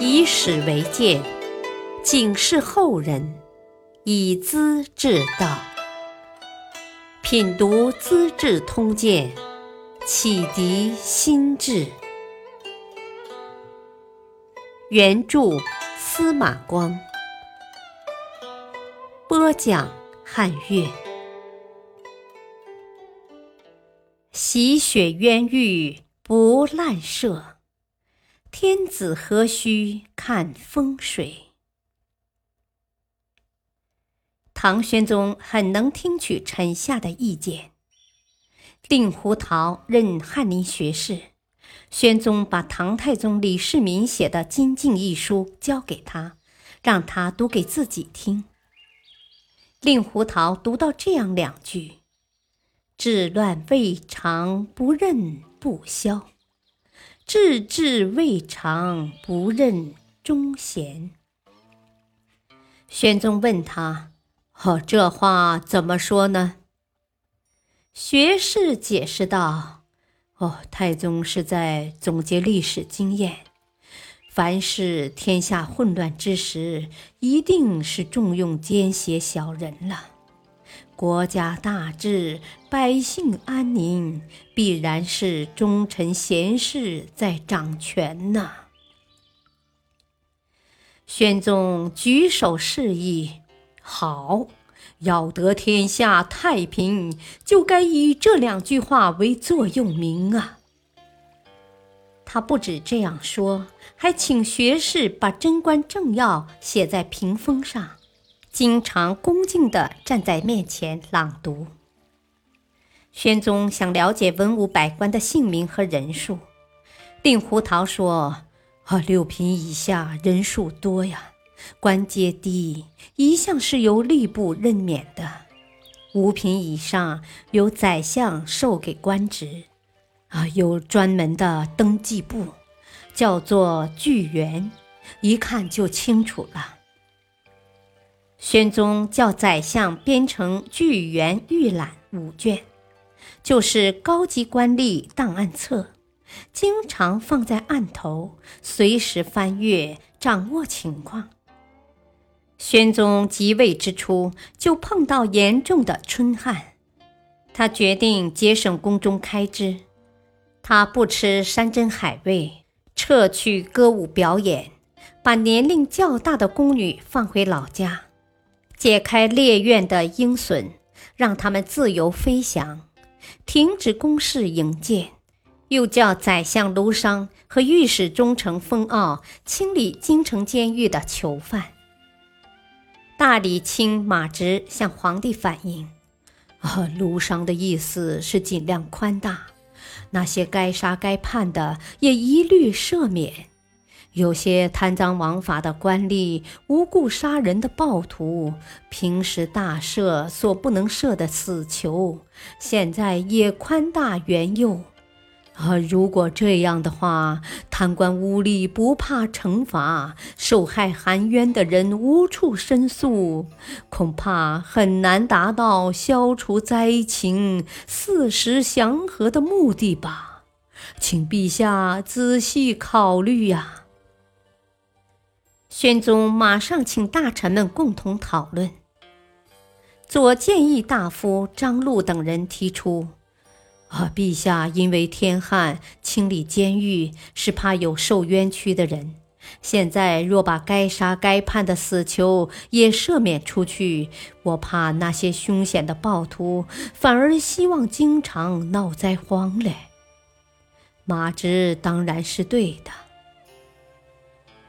以史为鉴，警示后人，以资治道。品读《资治通鉴》，启迪心智。原著司马光，播讲汉乐。洗雪冤狱不滥射。天子何须看风水？唐玄宗很能听取臣下的意见，令狐桃任翰林学士。玄宗把唐太宗李世民写的《金镜一书交给他，让他读给自己听。令狐桃读到这样两句：“治乱未尝不任不消。”治治未尝不任忠贤。玄宗问他：“哦，这话怎么说呢？”学士解释道：“哦，太宗是在总结历史经验。凡是天下混乱之时，一定是重用奸邪小人了。”国家大治，百姓安宁，必然是忠臣贤士在掌权呐。宣宗举手示意：“好，要得天下太平，就该以这两句话为座右铭啊。”他不止这样说，还请学士把贞观政要写在屏风上。经常恭敬地站在面前朗读。宣宗想了解文武百官的姓名和人数，令狐桃说：“啊，六品以下人数多呀，官阶低，一向是由吏部任免的；五品以上由宰相授给官职，啊，有专门的登记簿，叫做聚员，一看就清楚了。”宣宗叫宰相编成《巨源预览》五卷，就是高级官吏档案册，经常放在案头，随时翻阅，掌握情况。宣宗即位之初，就碰到严重的春旱，他决定节省宫中开支，他不吃山珍海味，撤去歌舞表演，把年龄较大的宫女放回老家。解开猎苑的鹰隼，让他们自由飞翔；停止攻事营建，又叫宰相卢商和御史中丞封傲清理京城监狱的囚犯。大理卿马直向皇帝反映：“啊，卢商的意思是尽量宽大，那些该杀该判的也一律赦免。”有些贪赃枉法的官吏、无故杀人的暴徒、平时大赦所不能赦的死囚，现在也宽大原宥。啊，如果这样的话，贪官污吏不怕惩罚，受害含冤的人无处申诉，恐怕很难达到消除灾情、四时祥和的目的吧？请陛下仔细考虑呀。宣宗马上请大臣们共同讨论。左谏议大夫张禄等人提出：“啊，陛下因为天旱清理监狱，是怕有受冤屈的人。现在若把该杀该判的死囚也赦免出去，我怕那些凶险的暴徒反而希望经常闹灾荒嘞。”马直当然是对的。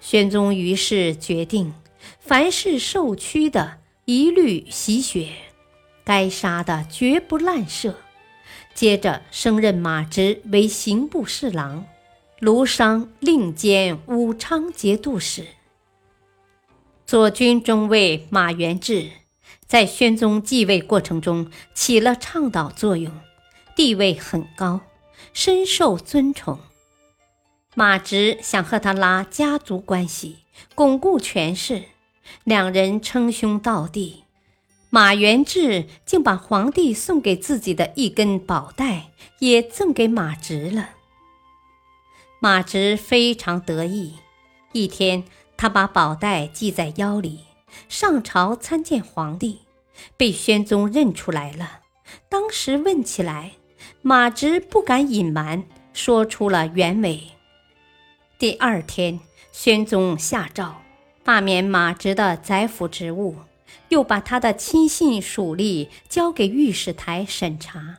宣宗于是决定，凡是受屈的，一律洗血；该杀的，绝不滥射。接着升任马直为刑部侍郎，卢商另兼武昌节度使。左军中尉马元志在宣宗继位过程中起了倡导作用，地位很高，深受尊崇。马直想和他拉家族关系，巩固权势，两人称兄道弟。马元志竟把皇帝送给自己的一根宝带也赠给马直了。马直非常得意，一天，他把宝带系在腰里，上朝参见皇帝，被宣宗认出来了。当时问起来，马直不敢隐瞒，说出了原委。第二天，宣宗下诏罢免马直的宰辅职务，又把他的亲信属吏交给御史台审查，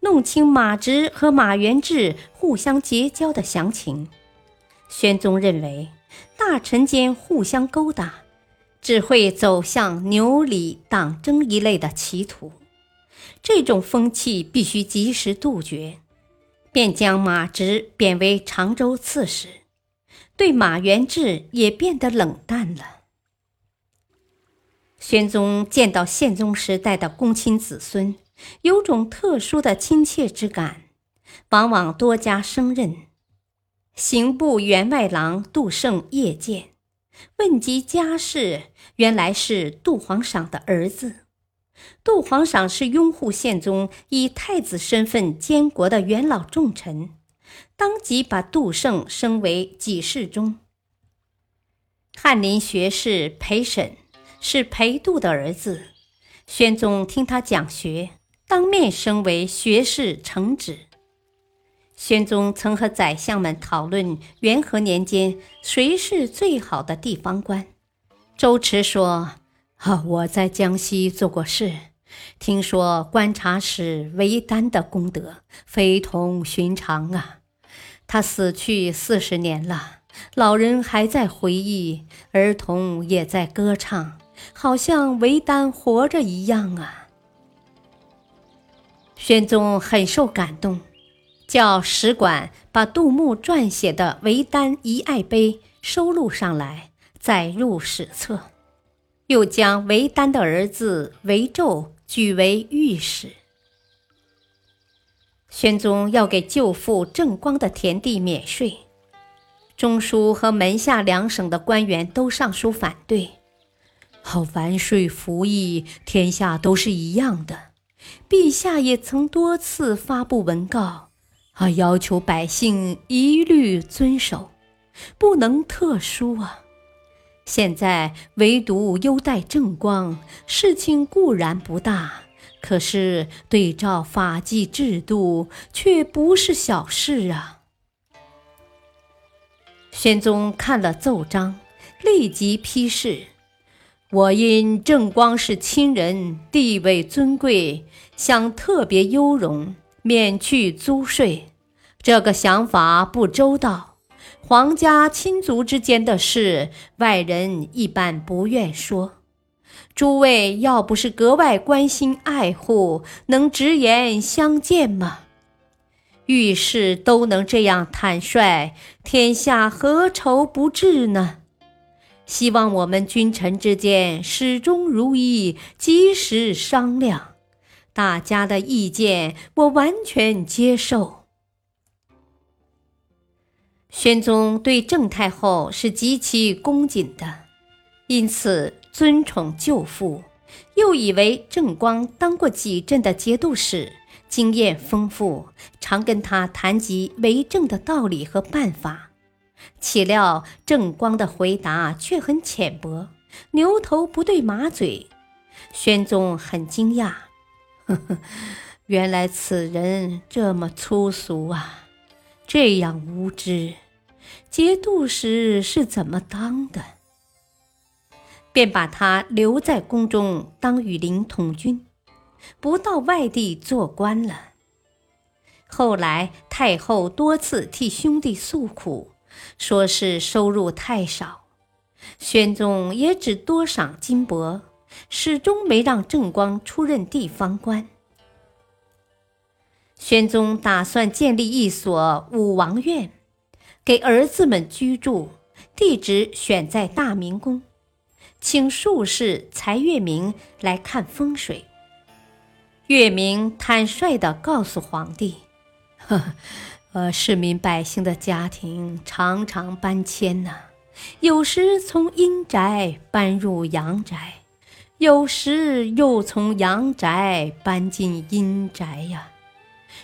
弄清马直和马元志互相结交的详情。宣宗认为，大臣间互相勾搭，只会走向牛李党争一类的歧途。这种风气必须及时杜绝，便将马直贬为常州刺史，对马元志也变得冷淡了。宣宗见到宪宗时代的公亲子孙，有种特殊的亲切之感，往往多加升任。刑部员外郎杜胜夜见，问及家世，原来是杜皇赏的儿子。杜皇赏是拥护宪宗以太子身份监国的元老重臣，当即把杜胜升为给事中。翰林学士裴审是裴度的儿子，宣宗听他讲学，当面升为学士承旨。宣宗曾和宰相们讨论元和年间谁是最好的地方官，周驰说。啊！我在江西做过事，听说观察使韦丹的功德非同寻常啊。他死去四十年了，老人还在回忆，儿童也在歌唱，好像韦丹活着一样啊。宣宗很受感动，叫使馆把杜牧撰写的《韦丹遗爱碑》收录上来，载入史册。又将韦丹的儿子韦胄举为御史。宣宗要给舅父郑光的田地免税，中书和门下两省的官员都上书反对。好，完税服役，天下都是一样的。陛下也曾多次发布文告，啊，要求百姓一律遵守，不能特殊啊。现在唯独优待正光，事情固然不大，可是对照法纪制度，却不是小事啊！宣宗看了奏章，立即批示：“我因正光是亲人，地位尊贵，想特别优容，免去租税，这个想法不周到。”皇家亲族之间的事，外人一般不愿说。诸位要不是格外关心爱护，能直言相见吗？遇事都能这样坦率，天下何愁不治呢？希望我们君臣之间始终如一，及时商量。大家的意见，我完全接受。宣宗对郑太后是极其恭谨的，因此尊宠舅父，又以为郑光当过几阵的节度使，经验丰富，常跟他谈及为政的道理和办法。岂料郑光的回答却很浅薄，牛头不对马嘴。宣宗很惊讶，呵呵，原来此人这么粗俗啊！这样无知，节度使是怎么当的？便把他留在宫中当羽林统军，不到外地做官了。后来太后多次替兄弟诉苦，说是收入太少，宣宗也只多赏金帛，始终没让正光出任地方官。宣宗打算建立一所武王院，给儿子们居住，地址选在大明宫，请术士柴月明来看风水。月明坦率地告诉皇帝：“呵，呃，市民百姓的家庭常常搬迁呐，有时从阴宅搬入阳宅，有时又从阳宅搬进阴宅呀。”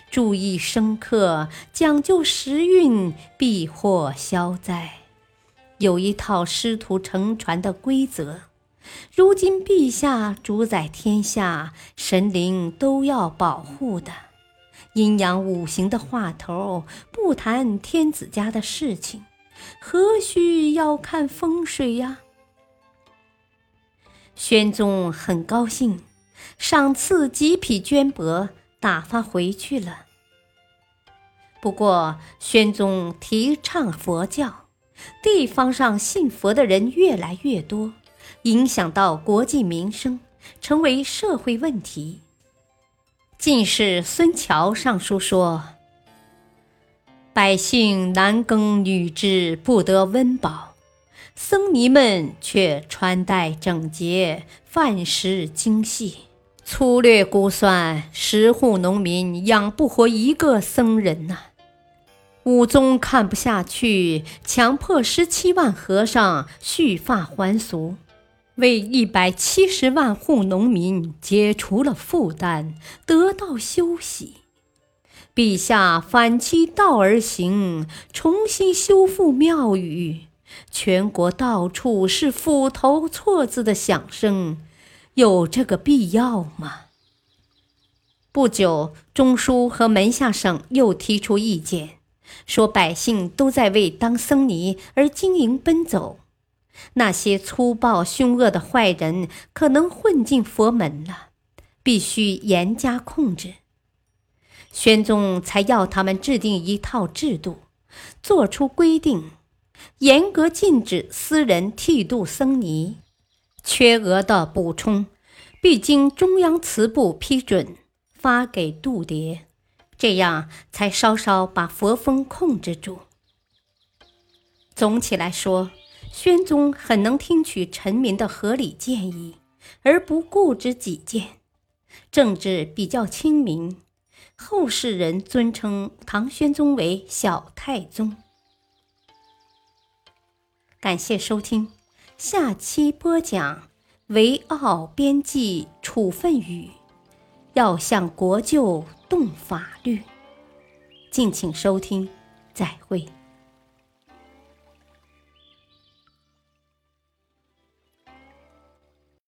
注意生克，讲究时运，避祸消灾。有一套师徒承传的规则。如今陛下主宰天下，神灵都要保护的。阴阳五行的话头，不谈天子家的事情，何须要看风水呀？宣宗很高兴，赏赐几匹绢帛，打发回去了。不过，宣宗提倡佛教，地方上信佛的人越来越多。影响到国计民生，成为社会问题。进士孙桥上书说：“百姓男耕女织，不得温饱；僧尼们却穿戴整洁，饭食精细。粗略估算，十户农民养不活一个僧人呐。”武宗看不下去，强迫十七万和尚蓄发还俗。为一百七十万户农民解除了负担，得到休息。陛下反其道而行，重新修复庙宇，全国到处是斧头错字的响声，有这个必要吗？不久，中书和门下省又提出意见，说百姓都在为当僧尼而经营奔走。那些粗暴凶恶的坏人可能混进佛门了，必须严加控制。宣宗才要他们制定一套制度，做出规定，严格禁止私人剃度僧尼，缺额的补充必经中央祠部批准，发给度牒，这样才稍稍把佛风控制住。总体来说。宣宗很能听取臣民的合理建议，而不固执己见，政治比较清明。后世人尊称唐宣宗为小太宗。感谢收听，下期播讲维奥边际处分语，要向国舅动法律。敬请收听，再会。